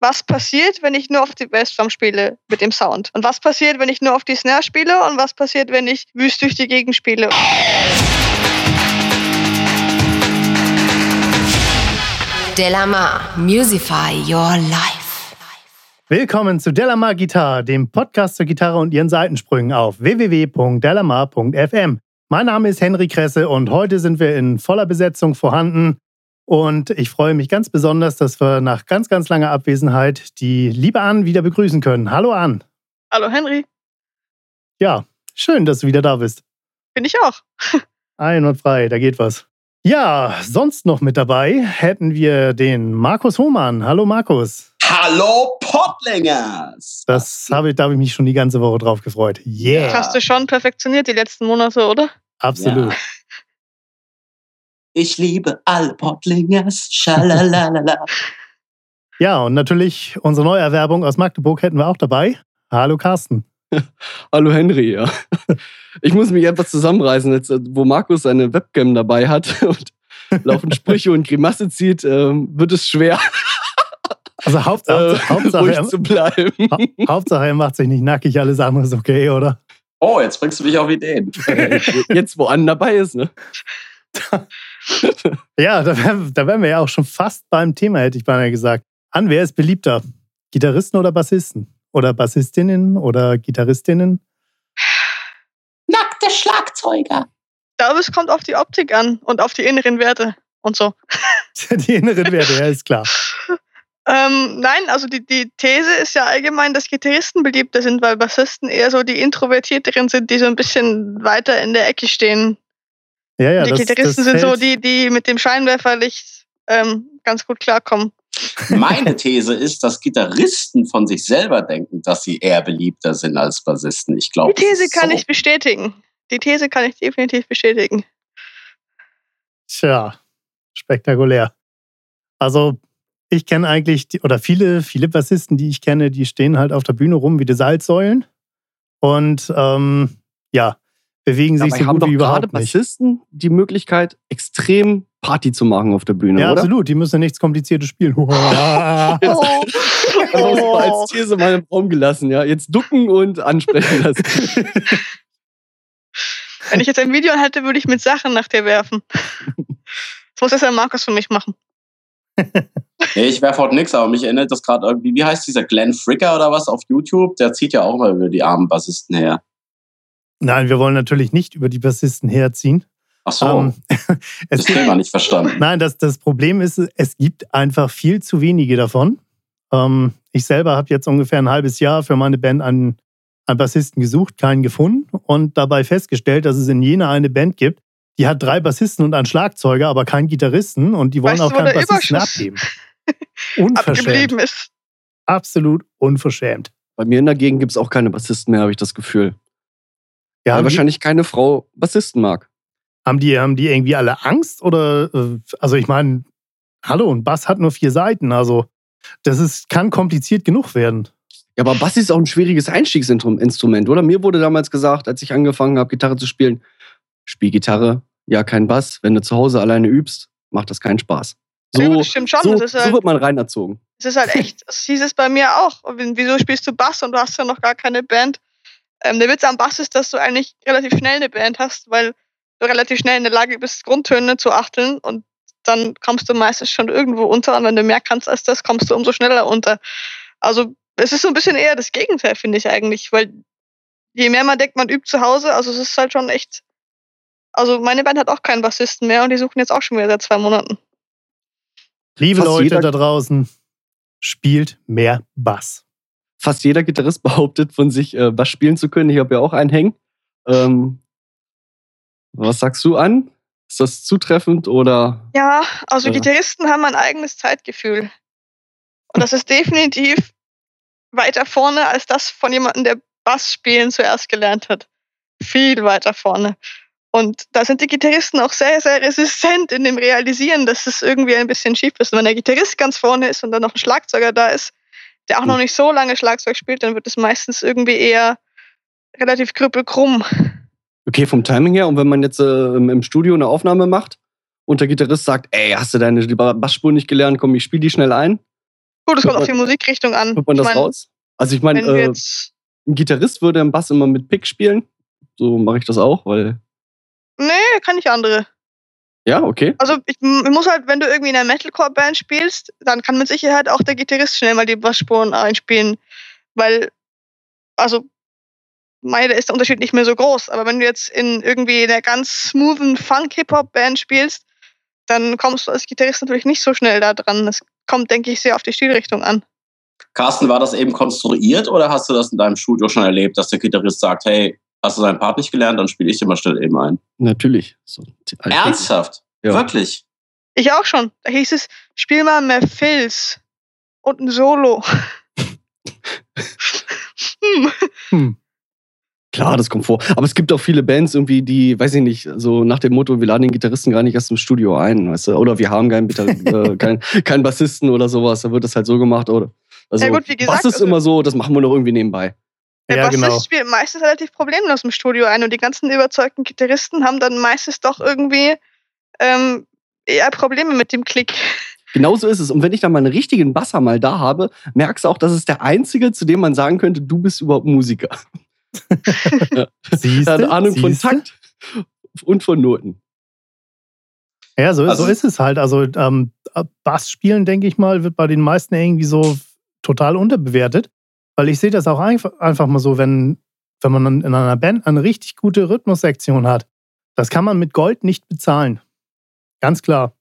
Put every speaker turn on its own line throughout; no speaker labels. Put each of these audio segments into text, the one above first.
was passiert, wenn ich nur auf die Bassdrum spiele mit dem Sound? Und was passiert, wenn ich nur auf die Snare spiele? Und was passiert, wenn ich wüst durch die Gegend spiele?
Delamar, Musify Your Life.
Willkommen zu Delamar Gitarre, dem Podcast zur Gitarre und ihren Seitensprüngen auf www.delamar.fm. Mein Name ist Henry Kresse und heute sind wir in voller Besetzung vorhanden. Und ich freue mich ganz besonders, dass wir nach ganz, ganz langer Abwesenheit die liebe Ann wieder begrüßen können. Hallo Ann.
Hallo Henry.
Ja, schön, dass du wieder da bist.
Bin ich auch.
Einwandfrei, da geht was. Ja, sonst noch mit dabei hätten wir den Markus Hohmann. Hallo Markus.
Hallo Pottlingers!
Das habe ich, da habe ich mich schon die ganze Woche drauf gefreut. Yeah.
Das hast du schon perfektioniert die letzten Monate, oder?
Absolut.
Ja. Ich liebe alle Pottlingers. Schalalalala.
Ja, und natürlich unsere Neuerwerbung aus Magdeburg hätten wir auch dabei. Hallo Carsten.
Hallo Henry, ja. Ich muss mich etwas zusammenreißen, jetzt, wo Markus seine Webcam dabei hat und laufend Sprüche und Grimasse zieht, ähm, wird es schwer.
Also Hauptsache,
äh,
Hauptsache,
ruhig
er,
zu bleiben.
Ha Hauptsache, er macht sich nicht nackig, alles andere ist okay, oder?
Oh, jetzt bringst du mich auf Ideen.
Jetzt, wo Ann dabei ist, ne?
Ja, da wären, wären wir ja auch schon fast beim Thema, hätte ich beinahe gesagt. An, wer ist beliebter? Gitarristen oder Bassisten? Oder Bassistinnen oder Gitarristinnen?
Nackte Schlagzeuger.
Ich glaube, es kommt auf die Optik an und auf die inneren Werte und so.
Die inneren Werte, ja, ist klar.
Ähm, nein, also die, die These ist ja allgemein, dass Gitarristen beliebter sind, weil Bassisten eher so die Introvertierteren sind, die so ein bisschen weiter in der Ecke stehen.
Ja, ja,
die
das,
Gitarristen
das
sind so die, die mit dem Scheinwerferlicht ähm, ganz gut klarkommen.
Meine These ist, dass Gitarristen von sich selber denken, dass sie eher beliebter sind als Bassisten. Ich glaube,
Die These kann
so.
ich bestätigen. Die These kann ich definitiv bestätigen.
Tja, spektakulär. Also, ich kenne eigentlich, die, oder viele, viele Bassisten, die ich kenne, die stehen halt auf der Bühne rum wie die Salzsäulen und ähm, ja, bewegen sich
Dabei
so
haben
gut
doch
wie
gerade
überhaupt nicht.
Bassisten die Möglichkeit, extrem Party zu machen auf der Bühne,
Ja,
oder?
absolut. Die müssen nichts Kompliziertes spielen.
Also das mal als These mal im Raum gelassen, ja. Jetzt ducken und ansprechen lassen.
Wenn ich jetzt ein Video hätte, würde ich mit Sachen nach dir werfen. Das muss jetzt ein Markus für mich machen.
Nee, ich werfe heute nichts, aber mich erinnert das gerade irgendwie, wie heißt dieser Glenn Fricker oder was auf YouTube? Der zieht ja auch mal über die armen Bassisten her.
Nein, wir wollen natürlich nicht über die Bassisten herziehen.
Ach so,
Ähm, es
das Thema nicht verstanden.
nein, das, das Problem ist, es gibt einfach viel zu wenige davon. Ähm, ich selber habe jetzt ungefähr ein halbes Jahr für meine Band einen, einen Bassisten gesucht, keinen gefunden und dabei festgestellt, dass es in Jena eine Band gibt, die hat drei Bassisten und einen Schlagzeuger, aber keinen Gitarristen und die wollen
Weißt
auch keinen Bassisten
Überschuss
abgeben. Unverschämt. Absolut unverschämt.
Bei mir in der Gegend gibt es auch keine Bassisten mehr, habe ich das Gefühl.
Ja,
Weil
haben, die,
wahrscheinlich keine Frau Bassisten mag.
haben, die, haben die irgendwie alle Angst? Oder, äh, also ich meine, hallo, ein Bass hat nur vier Seiten, also das ist, kann kompliziert genug werden.
Ja, aber Bass ist auch ein schwieriges Einstiegsinstrument, oder? Mir wurde damals gesagt, als ich angefangen habe, Gitarre zu spielen, spiel Gitarre, ja, kein Bass. Wenn du zu Hause alleine übst, macht das keinen Spaß. So,
Ja, das stimmt schon.
so,
das, ist
so
halt,
wird man reinerzogen.
das ist halt echt, das hieß es bei mir auch. Wieso spielst du Bass und du hast ja noch gar keine Band? Ähm, der Witz am Bass ist, dass du eigentlich relativ schnell eine Band hast, weil du relativ schnell in der Lage bist, Grundtöne zu achteln und dann kommst du meistens schon irgendwo unter und wenn du mehr kannst als das, kommst du umso schneller unter. Also es ist so ein bisschen eher das Gegenteil, finde ich eigentlich, weil je mehr man denkt, man übt zu Hause, also es ist halt schon echt. Also meine Band hat auch keinen Bassisten mehr und die suchen jetzt auch schon wieder seit zwei Monaten.
Liebe
Fast
Leute da draußen, spielt mehr Bass.
Fast jeder Gitarrist behauptet von sich, äh, Bass spielen zu können. Ich habe ja auch einen hängen. Ähm, was sagst du an? Ist das zutreffend oder?
Ja, also
Ja.
Gitarristen haben ein eigenes Zeitgefühl. Und das ist definitiv weiter vorne als das von jemandem, der Bass spielen zuerst gelernt hat. Viel weiter vorne. Und da sind die Gitarristen auch sehr, sehr resistent in dem Realisieren, dass es irgendwie ein bisschen schief ist. Und wenn der Gitarrist ganz vorne ist und dann noch ein Schlagzeuger da ist, der auch noch nicht so lange Schlagzeug spielt, dann wird es meistens irgendwie eher relativ krüppelkrumm.
Okay, vom Timing her. Und wenn man jetzt äh, im Studio eine Aufnahme macht und der Gitarrist sagt, ey, hast du deine Bassspur nicht gelernt? Komm, ich spiele die schnell ein.
Gut, es kommt auf die Musikrichtung an.
Hört man
Ich
das
mein,
raus? Also ich meine, äh, ein Gitarrist würde im Bass immer mit Pick spielen. So mache ich das auch, weil.
Nee, kann ich andere.
Ja, okay.
Also ich, m- muss halt, wenn du irgendwie in einer Metalcore-Band spielst, dann kann mit Sicherheit auch der Gitarrist schnell mal die Bassspuren einspielen. Weil, also, meine, da ist der Unterschied nicht mehr so groß. Aber wenn du jetzt in irgendwie einer ganz smoothen Funk-Hip-Hop-Band spielst, dann kommst du als Gitarrist natürlich nicht so schnell da dran. Das kommt, denke ich, sehr auf die Stilrichtung an.
Carsten, war das eben konstruiert oder hast du das in deinem Studio schon erlebt, dass der Gitarrist sagt, hey, hast du seinen Part nicht gelernt, dann spiele ich dir mal schnell eben ein.
Natürlich. So.
Ernsthaft?
Ja.
Wirklich?
Ich auch schon. Da hieß es, spiel mal mehr Filz und ein Solo. hm.
Hm.
Klar, das kommt vor. Aber es gibt auch viele Bands irgendwie, die, weiß ich nicht, so nach dem Motto, wir laden den Gitarristen gar nicht erst im Studio ein, weißt du? Oder wir haben keinen, äh, keinen, keinen Bassisten oder sowas. Da wird das halt so gemacht, oder? Also,
Ja gut, wie gesagt,
Bass ist
also-
immer so, das machen wir noch irgendwie nebenbei.
Der
Ja,
Bassist
genau.
spielt meistens relativ problemlos im Studio ein und die ganzen überzeugten Gitarristen haben dann meistens doch irgendwie ähm, eher Probleme mit dem Klick.
Genauso ist es. Und wenn ich dann mal einen richtigen Basser mal da habe, merkst du auch, das ist der einzige, zu dem man sagen könnte, du bist überhaupt Musiker.
Siehst
Er hat
du?
Ahnung von
Siehst du?
Takt und von Noten.
Ja, so,
Also-
so ist es halt. Also ähm, Bass spielen, denke ich mal, wird bei den meisten irgendwie so total unterbewertet. Weil ich sehe das auch einfach, mal so, wenn, wenn man in einer Band eine richtig gute Rhythmussektion hat, das kann man mit Gold nicht bezahlen. Ganz klar.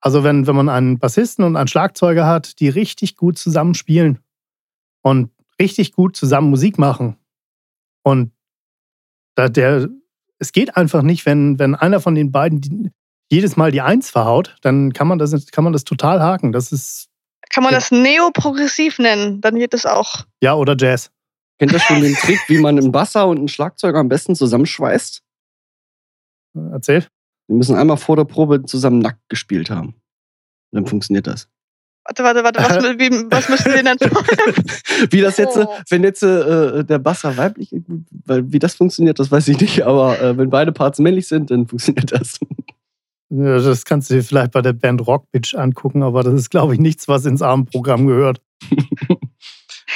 Also wenn, wenn man einen Bassisten und einen Schlagzeuger hat, die richtig gut zusammen spielen und richtig gut zusammen Musik machen. Und da der, es geht einfach nicht, wenn, wenn einer von den beiden die, jedes Mal die Eins verhaut, dann kann man das, kann man das total haken. Das ist,
Kann man
Ja.
das neoprogressiv nennen, dann geht es auch.
ja, oder Jazz.
Kennt ihr schon den Trick, wie man einen Basser und einen Schlagzeuger am besten zusammenschweißt?
Erzähl.
Wir müssen einmal vor der Probe zusammen nackt gespielt haben. Und dann funktioniert das.
Warte, warte, warte, was, wie, was müssen wir denn
Wie das jetzt,
Oh.
wenn jetzt äh, der Basser weiblich, weil wie das funktioniert, das weiß ich nicht, aber äh, wenn beide Parts männlich sind, dann funktioniert das.
Ja, Das kannst du dir vielleicht bei der Band Rockbitch angucken, aber das ist, glaube ich, nichts, was ins Abendprogramm gehört.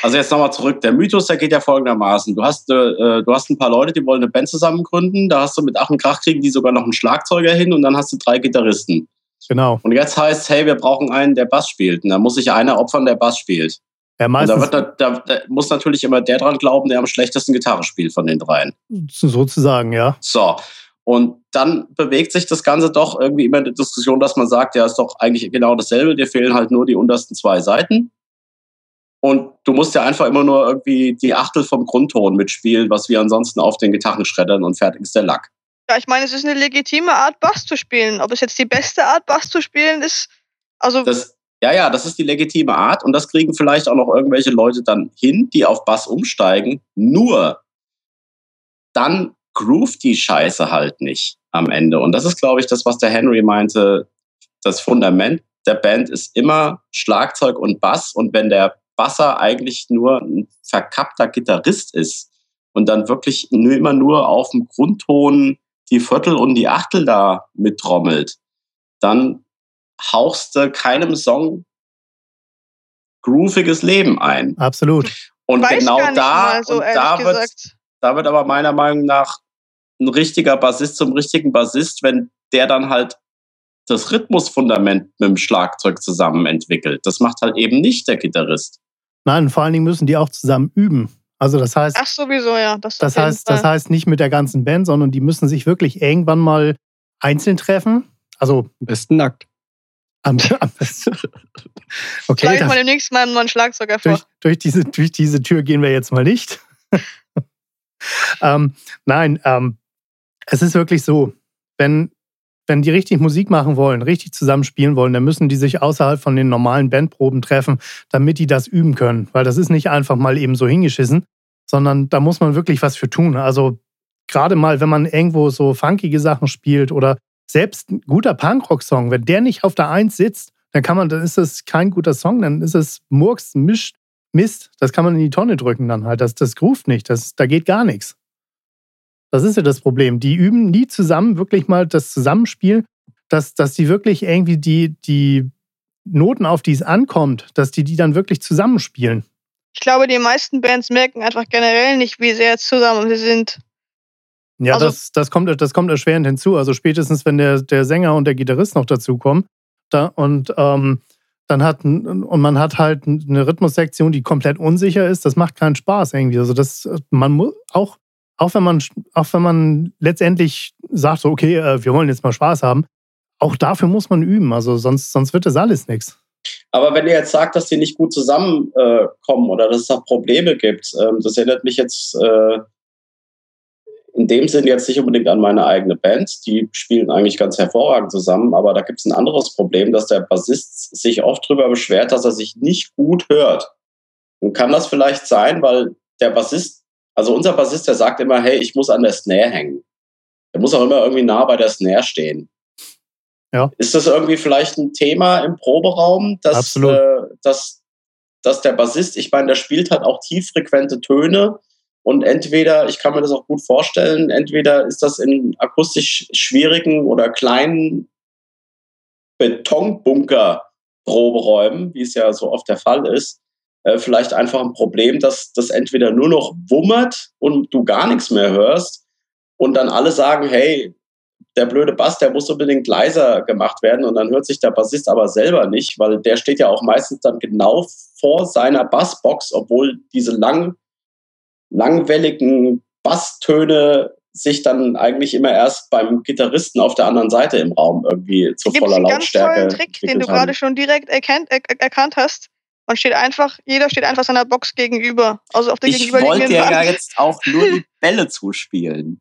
Also jetzt nochmal zurück. Der Mythos, der geht ja folgendermaßen. Du hast, äh, du hast ein paar Leute, die wollen eine Band zusammen gründen. Da hast du mit Ach und Krach kriegen die sogar noch einen Schlagzeuger hin und dann hast du drei Gitarristen.
Genau.
Und jetzt heißt, hey, wir brauchen einen, der Bass spielt. Und dann muss sich einer opfern, der Bass spielt.
Ja,
Und da,
meistens
wird, da, da, da muss natürlich immer der dran glauben, der am schlechtesten Gitarre spielt von den dreien.
sozusagen, ja.
So. Und dann bewegt sich das Ganze doch irgendwie immer in der Diskussion, dass man sagt, ja, ist doch eigentlich genau dasselbe, dir fehlen halt nur die untersten zwei Seiten. Und du musst ja einfach immer nur irgendwie die Achtel vom Grundton mitspielen, was wir ansonsten auf den Gitarren schreddern und fertig ist der Lack.
Ja, ich meine, es ist eine legitime Art, Bass zu spielen. Ob es jetzt die beste Art, Bass zu spielen ist, also
Das, ja, ja, das ist die legitime Art und das kriegen vielleicht auch noch irgendwelche Leute dann hin, die auf Bass umsteigen. Nur dann groovt die Scheiße halt nicht am Ende. Und das ist, glaube ich, das, was der Henry meinte. Das Fundament der Band ist immer Schlagzeug und Bass. Und wenn der Basser eigentlich nur ein verkappter Gitarrist ist und dann wirklich nur, immer nur auf dem Grundton die Viertel und die Achtel da mittrommelt, dann hauchst du keinem Song grooviges Leben ein.
Absolut.
Und
weiß
genau da,
so
und da, wird, da wird aber meiner Meinung nach ein richtiger Bassist zum richtigen Bassist, wenn der dann halt das Rhythmusfundament mit dem Schlagzeug zusammen entwickelt. Das macht halt eben nicht der Gitarrist.
Nein, vor allen Dingen müssen die auch zusammen üben. Also das heißt,
Ach sowieso, ja. Das,
das heißt, das heißt nicht mit der ganzen Band, sondern die müssen sich wirklich irgendwann mal einzeln treffen. Also
Am besten nackt.
am, am besten. Okay,
Schlage ich mal demnächst mal einen neuen Schlagzeuger vor.
durch, durch, diese, durch diese Tür gehen wir jetzt mal nicht. ähm, nein, ähm, es ist wirklich so, wenn, wenn die richtig Musik machen wollen, richtig zusammenspielen wollen, dann müssen die sich außerhalb von den normalen Bandproben treffen, damit die das üben können. Weil das ist nicht einfach mal eben so hingeschissen, sondern da muss man wirklich was für tun. Also gerade mal, wenn man irgendwo so funkige Sachen spielt oder selbst ein guter Punkrock-Song, wenn der nicht auf der Eins sitzt, dann kann man, dann ist es kein guter Song, dann ist es Murks, Misch, Mist. Das kann man in die Tonne drücken dann halt. Das, das groovt nicht. Das, da geht gar nichts. Das ist ja das Problem. Die üben nie zusammen wirklich mal das Zusammenspiel, dass, dass die wirklich irgendwie die, die Noten, auf die es ankommt, dass die die dann wirklich zusammenspielen.
Ich glaube, die meisten Bands merken einfach generell nicht, wie sehr zusammen sie sind.
Ja,
Also-
das, das, kommt, das kommt erschwerend hinzu. Also spätestens, wenn der, der Sänger und der Gitarrist noch dazukommen da, und ähm, dann hat und man hat halt eine Rhythmussektion, die komplett unsicher ist, das macht keinen Spaß irgendwie. Also das, man muss auch, auch wenn man, auch wenn man letztendlich sagt, so, okay, äh, wir wollen jetzt mal Spaß haben, auch dafür muss man üben. Also sonst, sonst wird das alles nichts.
Aber wenn ihr jetzt sagt, dass die nicht gut zusammenkommen äh, oder dass es da Probleme gibt, ähm, das erinnert mich jetzt äh, in dem Sinn jetzt nicht unbedingt an meine eigene Band. Die spielen eigentlich ganz hervorragend zusammen, aber da gibt es ein anderes Problem, dass der Bassist sich oft darüber beschwert, dass er sich nicht gut hört. Und kann das vielleicht sein, weil der Bassist, also unser Bassist, der sagt immer, hey, ich muss an der Snare hängen. Der muss auch immer irgendwie nah bei der Snare stehen.
Ja.
Ist das irgendwie vielleicht ein Thema im Proberaum, dass, äh, dass, dass der Bassist, ich meine, der spielt halt auch tieffrequente Töne und entweder, ich kann mir das auch gut vorstellen, entweder ist das in akustisch schwierigen oder kleinen Betonbunker-Proberäumen, wie es ja so oft der Fall ist, äh, vielleicht einfach ein Problem, dass das entweder nur noch wummert und du gar nichts mehr hörst und dann alle sagen, hey, der blöde Bass, der muss unbedingt leiser gemacht werden und dann hört sich der Bassist aber selber nicht, weil der steht ja auch meistens dann genau vor seiner Bassbox, obwohl diese lang, langwelligen Basstöne sich dann eigentlich immer erst beim Gitarristen auf der anderen Seite im Raum irgendwie zu
Gibt es
voller
einen ganz
Lautstärke
tollen Trick, den du gerade schon direkt erkannt, er, erkannt hast. Man steht einfach, jeder steht einfach seiner Box gegenüber. Also auf der
Ich wollte ja
Wand.
jetzt auch nur die Bälle zuspielen.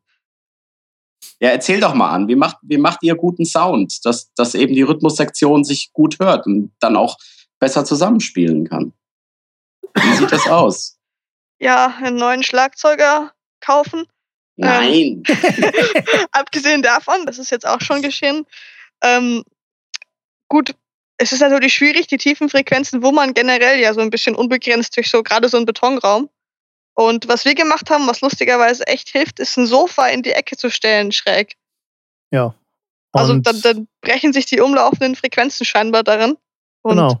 Ja, erzähl doch mal an, wie macht, wie macht ihr guten Sound, dass, dass eben die Rhythmussektion sich gut hört und dann auch besser zusammenspielen kann? Wie sieht das aus?
Ja, einen neuen Schlagzeuger kaufen.
Nein.
Abgesehen davon, das ist jetzt auch schon geschehen. Ähm, gut, es ist natürlich schwierig, die tiefen Frequenzen, wo man generell ja so ein bisschen unbegrenzt durch so gerade so einen Betonraum. Und was wir gemacht haben, was lustigerweise echt hilft, ist ein Sofa in die Ecke zu stellen, schräg.
Ja.
Also
Und-
dann, dann brechen sich die umlaufenden Frequenzen scheinbar darin. Und,
genau.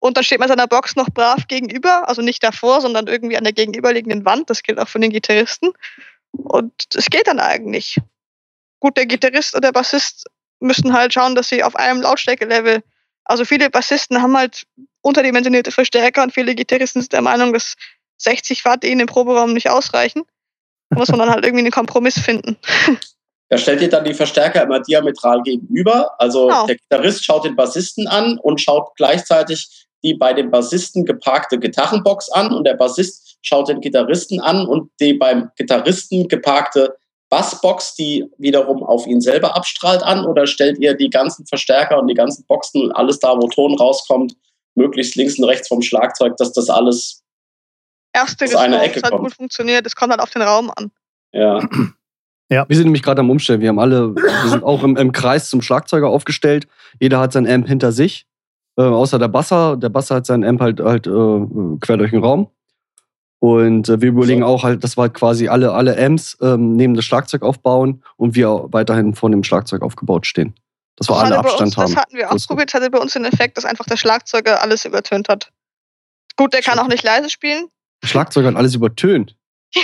und dann steht man seiner Box noch brav gegenüber, also nicht davor, sondern irgendwie an der gegenüberliegenden Wand. Das gilt auch für den Gitarristen. Und es geht dann eigentlich. Gut, der Gitarrist oder der Bassist müssen halt schauen, dass sie auf einem Lautstärkelevel. Also viele Bassisten haben halt unterdimensionierte Verstärker und viele Gitarristen sind der Meinung, dass 60 Watt ihnen im Proberaum nicht ausreichen. Da muss man dann halt irgendwie einen Kompromiss finden.
Da stellt ihr dann die Verstärker immer diametral gegenüber. Also
Genau.
der Gitarrist schaut den Bassisten an und schaut gleichzeitig die bei dem Bassisten geparkte Gitarrenbox an und der Bassist schaut den Gitarristen an und die beim Gitarristen geparkte Bassbox, die wiederum auf ihn selber abstrahlt an oder stellt ihr die ganzen Verstärker und die ganzen Boxen und alles da, wo Ton rauskommt, möglichst links und rechts vom Schlagzeug, dass das alles,
Ersteres
Aus einer Ecke kommt.
gut funktioniert, es kommt halt auf den Raum an.
ja,
Wir sind nämlich gerade am Umstellen. Wir haben alle, wir sind auch im, im Kreis zum Schlagzeuger aufgestellt. Jeder hat sein Amp hinter sich. Äh, außer der Basser. Der Basser hat sein Amp halt, halt äh, quer durch den Raum. Und äh, wir überlegen auch halt, dass wir halt quasi alle, alle Amps ähm, neben das Schlagzeug aufbauen und wir weiterhin vor dem Schlagzeug aufgebaut stehen. Dass wir
Das
alle Abstand
uns,
haben.
Das hatten wir
Das
ausprobiert, das hatte bei uns den Effekt, dass einfach der Schlagzeuger alles übertönt hat. Gut, der kann auch nicht leise spielen.
Der Schlagzeuger hat alles übertönt.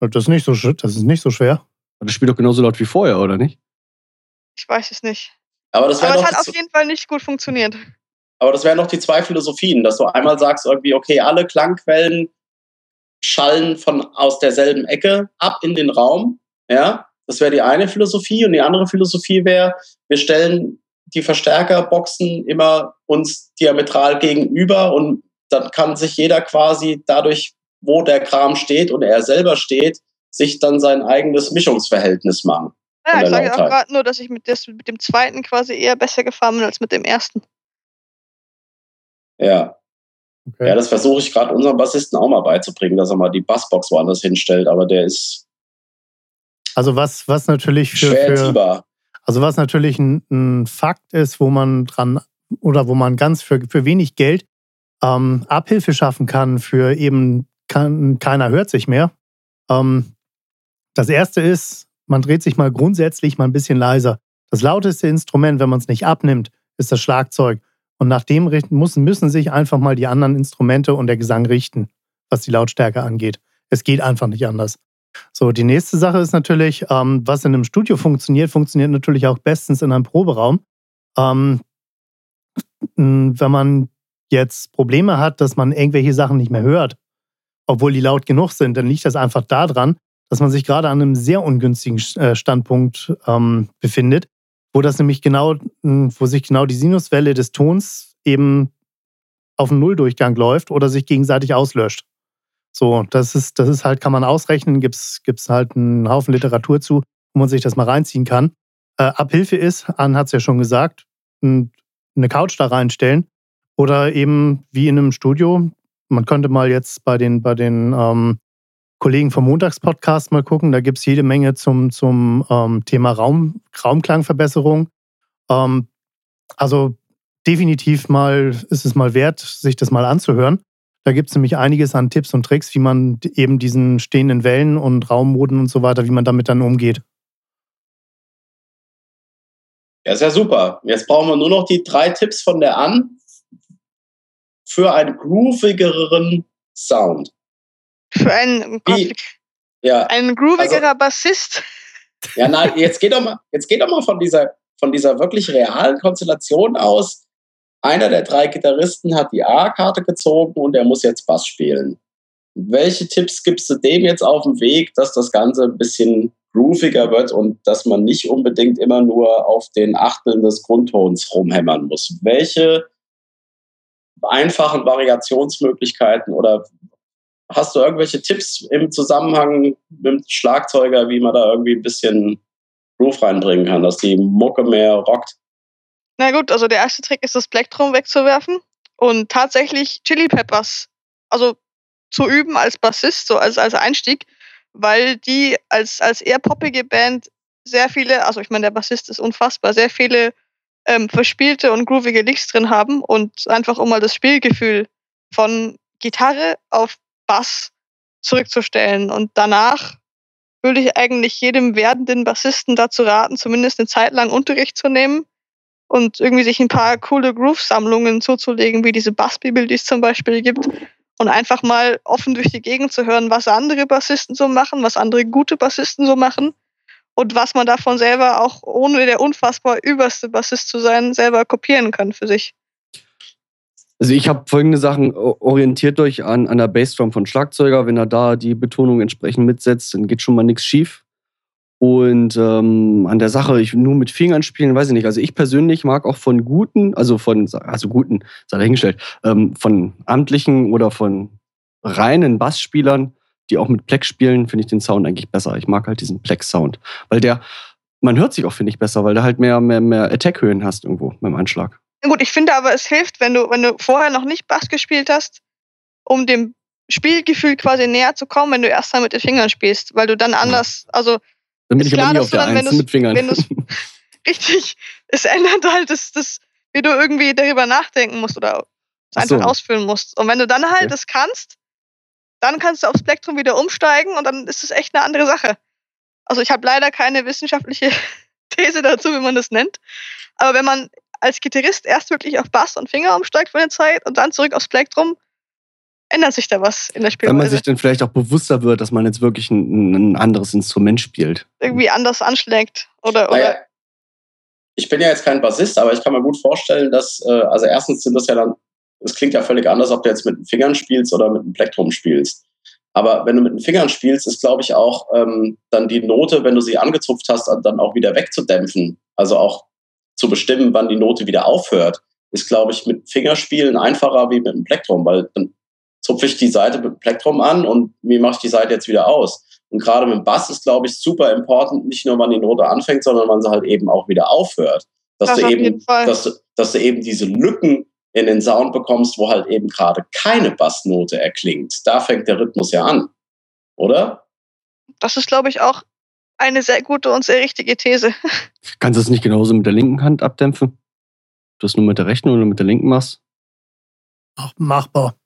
Das ist nicht so, das ist nicht so schwer.
Das spielt doch genauso laut wie vorher, oder nicht?
Ich weiß es nicht.
aber das
Aber es
doch
hat auf jeden Fall nicht gut funktioniert.
Aber das wären noch die zwei Philosophien, dass du einmal sagst irgendwie, okay, alle Klangquellen schallen von aus derselben Ecke ab in den Raum. Ja, das wäre die eine Philosophie. Und die andere Philosophie wäre, wir stellen die Verstärkerboxen immer uns diametral gegenüber und dann kann sich jeder quasi dadurch, wo der Kram steht und er selber steht, sich dann sein eigenes Mischungsverhältnis machen.
Ja, ich sage auch gerade nur, dass ich mit, des, mit dem zweiten quasi eher besser gefahren bin als mit dem ersten.
Ja.
Okay.
Ja, das versuche ich gerade unserem Bassisten auch mal beizubringen, dass er mal die Bassbox woanders hinstellt, aber der ist
Also was, was natürlich für,
schwer
für also was natürlich ein, ein Fakt ist, wo man dran oder wo man ganz für, für wenig Geld ähm, Abhilfe schaffen kann für eben kann, keiner hört sich mehr. Ähm, das erste ist, man dreht sich mal grundsätzlich mal ein bisschen leiser. Das lauteste Instrument, wenn man es nicht abnimmt, ist das Schlagzeug. Und nach dem müssen, müssen sich einfach mal die anderen Instrumente und der Gesang richten, was die Lautstärke angeht. Es geht einfach nicht anders. So, die nächste Sache ist natürlich, ähm, was in einem Studio funktioniert, funktioniert natürlich auch bestens in einem Proberaum. Ähm, wenn man jetzt Probleme hat, dass man irgendwelche Sachen nicht mehr hört, obwohl die laut genug sind, dann liegt das einfach daran, dass man sich gerade an einem sehr ungünstigen äh, Standpunkt ähm, befindet, wo das nämlich genau, wo sich genau die Sinuswelle des Tons eben auf einen Nulldurchgang läuft oder sich gegenseitig auslöscht. So, das ist, das ist halt, kann man ausrechnen, gibt es halt einen Haufen Literatur zu, wo man sich das mal reinziehen kann. Äh, Abhilfe ist, Anne hat es ja schon gesagt, eine Couch da reinstellen oder eben wie in einem Studio. Man könnte mal jetzt bei den, bei den ähm, Kollegen vom Montagspodcast mal gucken. Da gibt es jede Menge zum, zum ähm, Thema Raum, Raumklangverbesserung. Ähm, also definitiv mal ist es mal wert, sich das mal anzuhören. Da gibt es nämlich einiges an Tipps und Tricks, wie man eben diesen stehenden Wellen und Raummoden und so weiter, wie man damit dann umgeht.
Ja, ist ja super. Jetzt brauchen wir nur noch die drei Tipps von der An für einen groovigeren Sound.
Für einen, Gott, ja. ein groovigerer also, Bassist.
Ja, nein, jetzt geht doch mal, jetzt geht doch mal von dieser, von dieser wirklich realen Konstellation aus. Einer der drei Gitarristen hat die A-Karte gezogen und er muss jetzt Bass spielen. Welche Tipps gibst du dem jetzt auf dem Weg, dass das Ganze ein bisschen grooviger wird und dass man nicht unbedingt immer nur auf den Achteln des Grundtons rumhämmern muss? Welche einfachen Variationsmöglichkeiten oder hast du irgendwelche Tipps im Zusammenhang mit dem Schlagzeuger, wie man da irgendwie ein bisschen Groove reinbringen kann, dass die Mucke mehr rockt?
Na gut, also der erste Trick ist, das Plektrum wegzuwerfen und tatsächlich Chili Peppers, also zu üben als Bassist, so als, als Einstieg, weil die als, als eher poppige Band sehr viele, also ich meine, der Bassist ist unfassbar, sehr viele ähm, verspielte und groovige Licks drin haben und einfach um mal das Spielgefühl von Gitarre auf Bass zurückzustellen. Und danach würde ich eigentlich jedem werdenden Bassisten dazu raten, zumindest eine Zeit lang Unterricht zu nehmen und irgendwie sich ein paar coole Groove-Sammlungen zuzulegen, wie diese Bassbibel, die es zum Beispiel gibt. Und einfach mal offen durch die Gegend zu hören, was andere Bassisten so machen, was andere gute Bassisten so machen und was man davon selber auch, ohne der unfassbar überste Bassist zu sein, selber kopieren kann für sich.
Also ich habe folgende Sachen, orientiert euch an, an der Bassdrum von Schlagzeuger. Wenn er da die Betonung entsprechend mitsetzt, dann geht schon mal nichts schief. Und ähm, an der Sache, ich nur mit Fingern spielen, weiß ich nicht. Also ich persönlich mag auch von guten, also von, also guten, sei dahingestellt, ähm, von amtlichen oder von reinen Bassspielern, die auch mit Plex spielen, finde ich den Sound eigentlich besser. Ich mag halt diesen Plex-Sound. Weil der, man hört sich auch, finde ich, besser, weil du halt mehr, mehr, mehr Attack-Höhen hast irgendwo beim Anschlag.
Gut, ich finde aber, es hilft, wenn du, wenn du vorher noch nicht Bass gespielt hast, um dem Spielgefühl quasi näher zu kommen, wenn du erst mal mit den Fingern spielst, weil du dann anders, also.
Dann bin ich klar, aber nie auf der dann, Eins mit Fingern.
richtig, es ändert halt das, das, wie du irgendwie darüber nachdenken musst oder es einfach so. ausfüllen musst. Und wenn du dann halt okay. das kannst, dann kannst du aufs Spektrum wieder umsteigen und dann ist es echt eine andere Sache. Also ich habe leider keine wissenschaftliche These dazu, wie man das nennt. Aber wenn man als Gitarrist erst wirklich auf Bass und Finger umsteigt für eine Zeit und dann zurück aufs Plektrum, ändert sich da was in der Spielweise.
Wenn man sich dann vielleicht auch bewusster wird, dass man jetzt wirklich ein, ein anderes Instrument spielt.
Irgendwie anders anschlägt. Oder, oder naja,
ich bin ja jetzt kein Bassist, aber ich kann mir gut vorstellen, dass, äh, also erstens sind das ja dann, es klingt ja völlig anders, ob du jetzt mit den Fingern spielst oder mit dem Plektrum spielst. Aber wenn du mit den Fingern spielst, ist, glaube ich, auch ähm, dann die Note, wenn du sie angezupft hast, dann auch wieder wegzudämpfen. Also auch zu bestimmen, wann die Note wieder aufhört, ist, glaube ich, mit Fingerspielen einfacher wie mit dem Plektrum, weil dann zupfe ich die Seite mit dem Plektrum an und wie mache ich die Seite jetzt wieder aus. Und gerade mit dem Bass ist, glaube ich, super important, nicht nur wann die Note anfängt, sondern wann sie halt eben auch wieder aufhört. Dass, das du, eben, dass, du, dass du eben diese Lücken in den Sound bekommst, wo halt eben gerade keine Bassnote erklingt. Da fängt der Rhythmus ja an, oder?
Das ist, glaube ich, auch eine sehr gute und sehr richtige These.
Kannst du es nicht genauso mit der linken Hand abdämpfen? Du es nur mit der rechten oder mit der linken machst?
Auch machbar.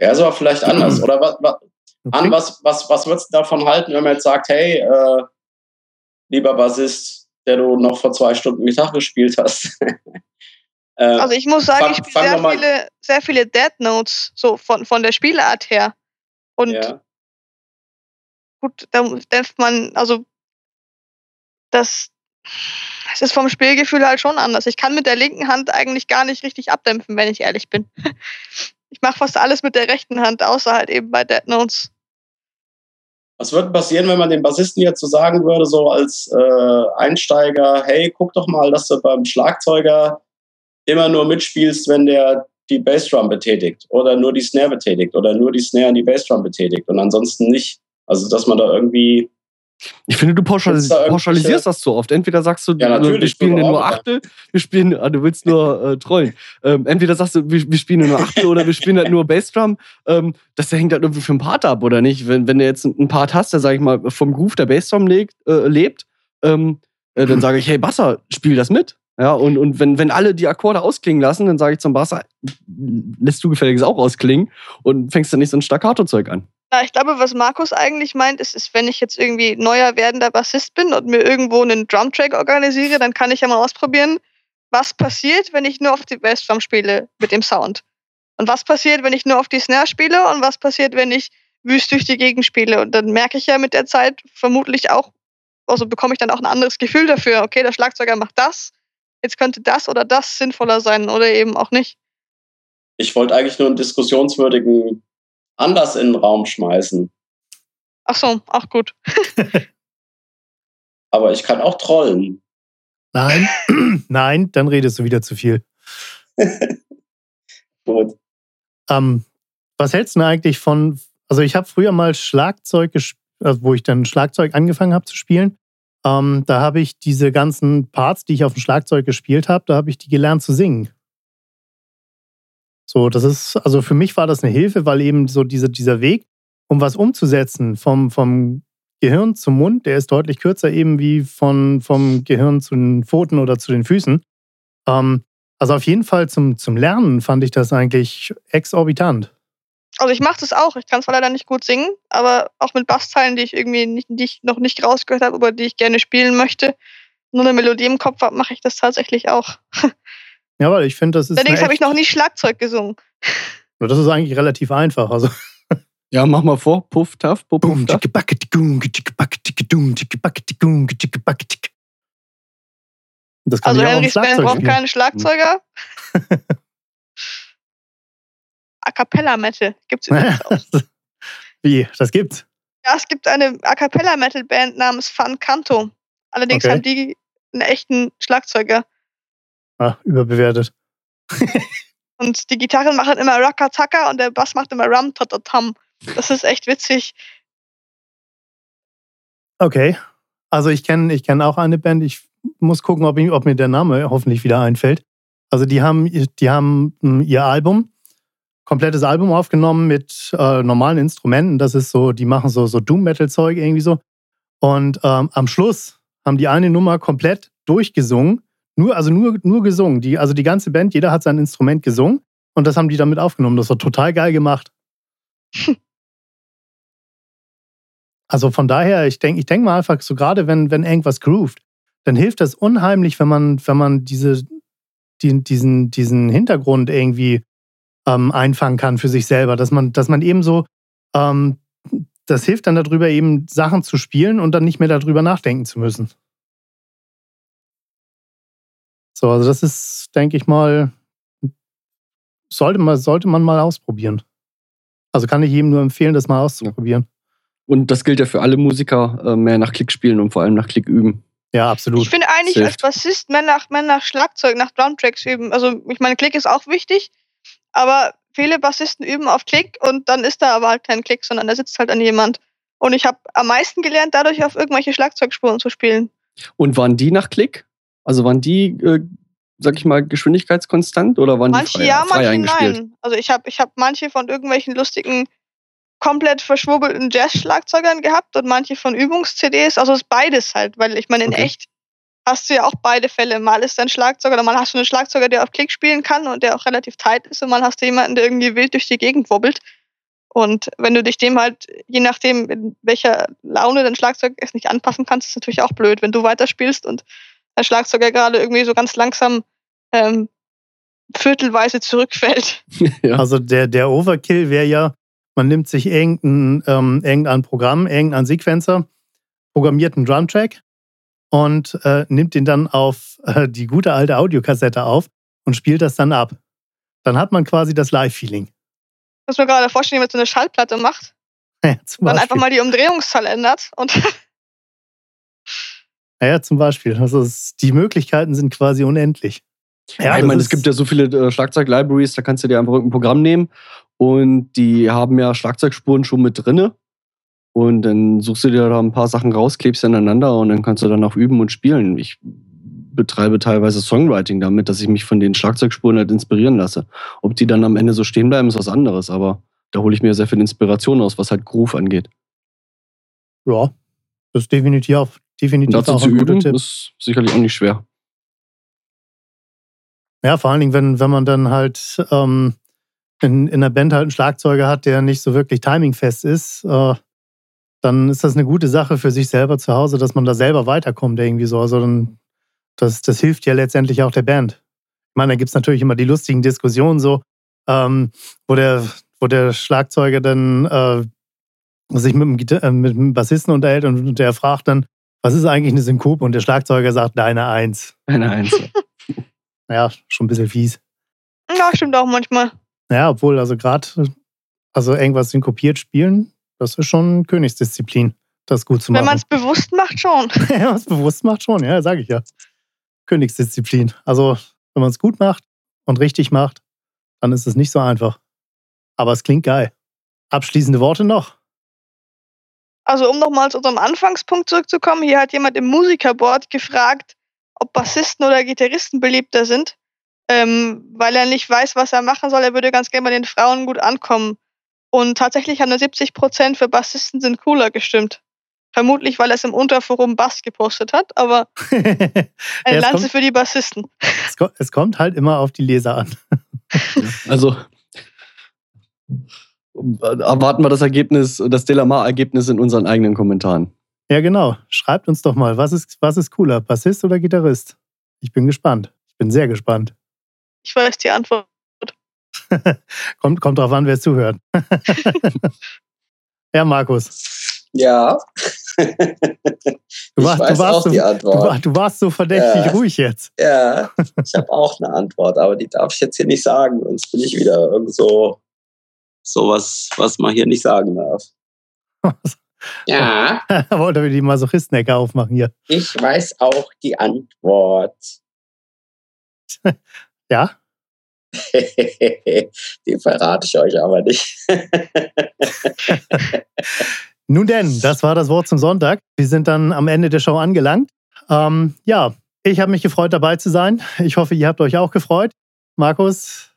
Ja, ist aber vielleicht anders. Oder was, was, okay. an was, was, was würdest du davon halten, wenn man jetzt sagt, hey, äh, lieber Bassist, der du noch vor zwei Stunden Mittag gespielt hast, Äh,
Also ich muss sagen,
fang-
ich spiele sehr viele, sehr viele Dead Notes, so von, von der Spielart her. Und
ja.
Gut, da dämpft man, also das, das ist vom Spielgefühl halt schon anders. Ich kann mit der linken Hand eigentlich gar nicht richtig abdämpfen, wenn ich ehrlich bin. Ich mache fast alles mit der rechten Hand, außer halt eben bei Dead Notes.
Was würde passieren, wenn man den Bassisten jetzt so sagen würde, so als äh, Einsteiger, hey, guck doch mal, dass du beim Schlagzeuger immer nur mitspielst, wenn der die Bassdrum betätigt oder nur die Snare betätigt oder nur die Snare und die Bassdrum betätigt und ansonsten nicht. Also, dass man da irgendwie,
Ich finde, du pauschalis
da
pauschalisierst das so oft. Entweder sagst du,
Ja, natürlich,
wir spielen ja nur. Achtel, wir spielen, ah, du willst nur äh, trollen. Ähm, entweder sagst du, wir, wir spielen nur Achtel oder wir spielen halt nur Bassdrum. Ähm, das hängt halt irgendwie vom Part ab, oder nicht? Wenn, wenn du jetzt einen Part hast, der, sag ich mal, vom Groove der Bassdrum legt, äh, lebt, ähm, äh, dann sage ich, hey, Basser, spiel das mit. Ja, und, und wenn, wenn alle die Akkorde ausklingen lassen, dann sage ich zum Basser, lässt du gefälligst auch ausklingen und fängst dann nicht so ein Staccato-Zeug an.
Na, ich glaube, was Markus eigentlich meint, ist, ist, wenn ich jetzt irgendwie neuer werdender Bassist bin und mir irgendwo einen Drumtrack organisiere, dann kann ich ja mal ausprobieren, was passiert, wenn ich nur auf die Bassdrum spiele mit dem Sound. Und was passiert, wenn ich nur auf die Snare spiele und was passiert, wenn ich wüst durch die Gegend spiele. Und dann merke ich ja mit der Zeit vermutlich auch, also bekomme ich dann auch ein anderes Gefühl dafür, okay, der Schlagzeuger macht das, jetzt könnte das oder das sinnvoller sein oder eben auch nicht.
ich wollte eigentlich nur einen diskussionswürdigen Anders in den Raum schmeißen.
Ach so, auch gut.
Aber ich kann auch trollen.
Nein, nein, dann redest du wieder zu viel.
Gut.
Ähm, was hältst du denn eigentlich von, also ich habe früher mal Schlagzeug gespielt, also wo ich dann Schlagzeug angefangen habe zu spielen. Ähm, da habe ich diese ganzen Parts, die ich auf dem Schlagzeug gespielt habe, da habe ich die gelernt zu singen. So, das ist, also für mich war das eine Hilfe, weil eben so diese, dieser Weg, um was umzusetzen, vom, vom Gehirn zum Mund, der ist deutlich kürzer eben wie von, vom Gehirn zu den Pfoten oder zu den Füßen. Ähm, also auf jeden Fall zum, zum Lernen fand ich das eigentlich exorbitant.
Also ich mache das auch. Ich kann zwar leider nicht gut singen, aber auch mit Bassteilen, die ich irgendwie nicht, die ich noch nicht rausgehört habe, aber die ich gerne spielen möchte, nur eine Melodie im Kopf habe, mache ich das tatsächlich auch.
Ja, weil ich finde, das ist.
Allerdings habe ich noch nie Schlagzeug gesungen.
Das ist eigentlich relativ einfach. Also.
Ja, mach mal vor. Puff, taff, puff, puff, taff.
Das kann
Also Band
Schlagzeug
braucht keinen Schlagzeuger. A Cappella Metal gibt's übrigens auch.
Wie? Das gibt's.
Ja, es gibt eine A Cappella Metal Band namens Fun Canto. Allerdings
Okay.
haben die einen echten Schlagzeuger.
Ah, überbewertet.
Und die Gitarren machen immer Rakataka und der Bass macht immer Ram Tatatam. Das ist echt witzig.
Okay. Also ich kenne ich kenn auch eine Band. Ich muss gucken, ob, ich, ob mir der Name hoffentlich wieder einfällt. Also die haben, die haben mm, ihr Album, komplettes Album aufgenommen mit äh, normalen Instrumenten. Das ist so, die machen so, so Doom-Metal-Zeug irgendwie so. Und ähm, am Schluss haben die eine Nummer komplett durchgesungen. Nur, also nur, nur gesungen. Die, also die ganze Band, jeder hat sein Instrument gesungen und das haben die damit aufgenommen. Das war total geil gemacht. Also von daher, ich denke ich denk mal einfach, so gerade wenn, wenn irgendwas groovt, dann hilft das unheimlich, wenn man, wenn man diese, die, diesen, diesen Hintergrund irgendwie ähm, einfangen kann für sich selber. Dass man, dass man eben so, ähm, das hilft dann darüber, eben Sachen zu spielen und dann nicht mehr darüber nachdenken zu müssen. So, also das ist, denke ich mal, sollte man, sollte man mal ausprobieren. Also kann ich jedem nur empfehlen, das mal auszuprobieren.
Und das gilt ja für alle Musiker, äh, mehr nach Klick spielen und vor allem nach Klick üben.
Ja, absolut.
Ich finde eigentlich
Das
als. Bassist mehr nach, mehr nach Schlagzeug, nach Drumtracks üben. Also ich meine, Klick ist auch wichtig, aber viele Bassisten üben auf Klick und dann ist da aber halt kein Klick, sondern da sitzt halt an jemand. Und ich habe am meisten gelernt, dadurch auf irgendwelche Schlagzeugspuren zu spielen.
Und waren die nach Klick? Also waren die, äh, sag ich mal, geschwindigkeitskonstant oder waren
Manche
die frei,
ja,
frei
manche
eingespielt?
nein. Also ich habe ich hab manche von irgendwelchen lustigen, komplett verschwurbelten Jazz-Schlagzeugern gehabt und manche von Übungs-CDs. Also es ist beides halt, weil ich meine, in
Okay.
echt hast du ja auch beide Fälle. Mal ist dein Schlagzeuger oder mal hast du einen Schlagzeuger, der auf Klick spielen kann und der auch relativ tight ist und mal hast du jemanden, der irgendwie wild durch die Gegend wobbelt. Und wenn du dich dem halt, je nachdem, in welcher Laune dein Schlagzeug ist, nicht anpassen kannst, ist natürlich auch blöd, wenn du weiterspielst und dein Schlagzeuger gerade irgendwie so ganz langsam ähm, viertelweise zurückfällt.
ja.
Also der, der Overkill wäre ja, man nimmt sich irgendein, ähm, irgendein Programm, irgendein Sequencer, programmiert einen Drumtrack und äh, nimmt ihn dann auf äh, die gute alte Audiokassette auf und spielt das dann ab. Dann hat man quasi das Live-Feeling.
Muss man gerade vorstellen, wie man so eine Schallplatte macht.
Ja,
Dann einfach mal die Umdrehungszahl ändert und
Ja, ja, zum Beispiel. Also die Möglichkeiten sind quasi unendlich.
Ja, ich
das
meine, es gibt ja so viele äh, Schlagzeug-Libraries, da kannst du dir einfach irgendein Programm nehmen und die haben ja Schlagzeugspuren schon mit drinne. Und dann suchst du dir da ein paar Sachen raus, klebst sie aneinander und dann kannst du dann auch üben und spielen. Ich betreibe teilweise Songwriting damit, dass ich mich von den Schlagzeugspuren halt inspirieren lasse. Ob die dann am Ende so stehen bleiben, ist was anderes, aber da hole ich mir sehr viel Inspiration aus, was halt Groove angeht.
Ja, das ist definitiv, definitiv
dazu
auch
zu
ein guter
üben,
Tipp.
ist sicherlich auch nicht schwer.
Ja, vor allen Dingen, wenn, wenn man dann halt ähm, in, in der Band halt einen Schlagzeuger hat, der nicht so wirklich timingfest ist, äh, dann ist das eine gute Sache für sich selber zu Hause, dass man da selber weiterkommt irgendwie so. Also dann, das, das hilft ja letztendlich auch der Band. Ich meine, da gibt es natürlich immer die lustigen Diskussionen so, ähm, wo, der, wo der Schlagzeuger dann äh, sich mit dem, Gita- äh, mit dem Bassisten unterhält und der fragt dann, was ist eigentlich eine Synkope? Und der Schlagzeuger sagt, deine Eins.
Eine Eins.
Ja, schon ein bisschen fies.
ja, stimmt auch manchmal.
Ja, obwohl, also gerade, also irgendwas synkopiert spielen, das ist schon Königsdisziplin, das gut zu
Wenn man
machen.
es bewusst macht, schon.
Wenn man es bewusst macht, schon, ja, sage ich ja. Königsdisziplin. Also, wenn man es gut macht und richtig macht, dann ist es nicht so einfach. Aber es klingt geil. Abschließende Worte noch.
Also um nochmal zu unserem Anfangspunkt zurückzukommen, hier hat jemand im Musikerboard gefragt, ob Bassisten oder Gitarristen beliebter sind, ähm, weil er nicht weiß, was er machen soll. Er würde ganz gerne bei den Frauen gut ankommen. Und tatsächlich haben nur 70 Prozent für Bassisten sind cooler gestimmt. Vermutlich, weil er es im Unterforum Bass gepostet hat, aber eine
Ja,
Lanze
kommt-
für die Bassisten.
es, kommt, es kommt halt immer auf die Leser an.
Also erwarten wir das Ergebnis, das Delamar-Ergebnis in unseren eigenen Kommentaren.
Ja, genau. Schreibt uns doch mal, was ist, was ist cooler, Bassist oder Gitarrist? Ich bin gespannt. Ich bin sehr gespannt.
Ich weiß die Antwort.
kommt, kommt drauf an, wer zuhört. ja, Markus.
Ja,
Du
ich
warst,
weiß
du, warst
auch
so,
die
du,
Antwort.
war- du warst so verdächtig
Ja.
ruhig jetzt.
Ja, ich habe auch eine Antwort, aber die darf ich jetzt hier nicht sagen, sonst bin ich wieder irgend so sowas, was man hier nicht sagen darf. Ja,
Wollte wir die Masochistin-Ecke aufmachen hier.
ich weiß auch die Antwort.
Ja?
die verrate ich euch aber nicht.
Nun denn, das war das Wort zum Sonntag. Wir sind dann am Ende der Show angelangt. Ähm, ja, ich habe mich gefreut, dabei zu sein. Ich hoffe, ihr habt euch auch gefreut. Markus,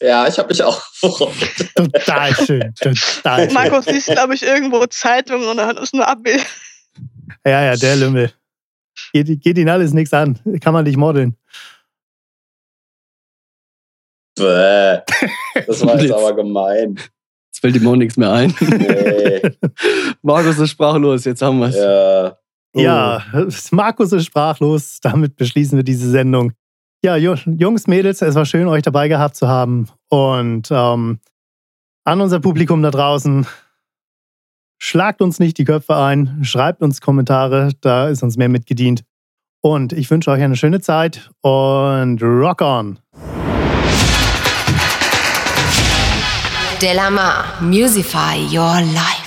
Ja, ich habe mich auch gefreut.
total schön. Total schön.
Markus liest, glaube ich, irgendwo Zeitungen und hat uns nur Abbild.
Ja, ja, der Lümmel. Geht, geht ihn alles nichts an. Kann man nicht modeln.
Bäh. Das war jetzt
Jetzt.
aber gemein.
Jetzt fällt ihm auch nichts mehr ein.
Nee.
Markus ist sprachlos, jetzt haben wir es.
Ja.
Ja, Markus ist sprachlos. Damit beschließen wir diese Sendung. Ja, Ju- Jungs, Mädels, es war schön, euch dabei gehabt zu haben. Und ähm, an unser Publikum da draußen, schlagt uns nicht die Köpfe ein, schreibt uns Kommentare, da ist uns mehr mitgedient. Und ich wünsche euch eine schöne Zeit und rock on!
Delamar, Musify Your Life.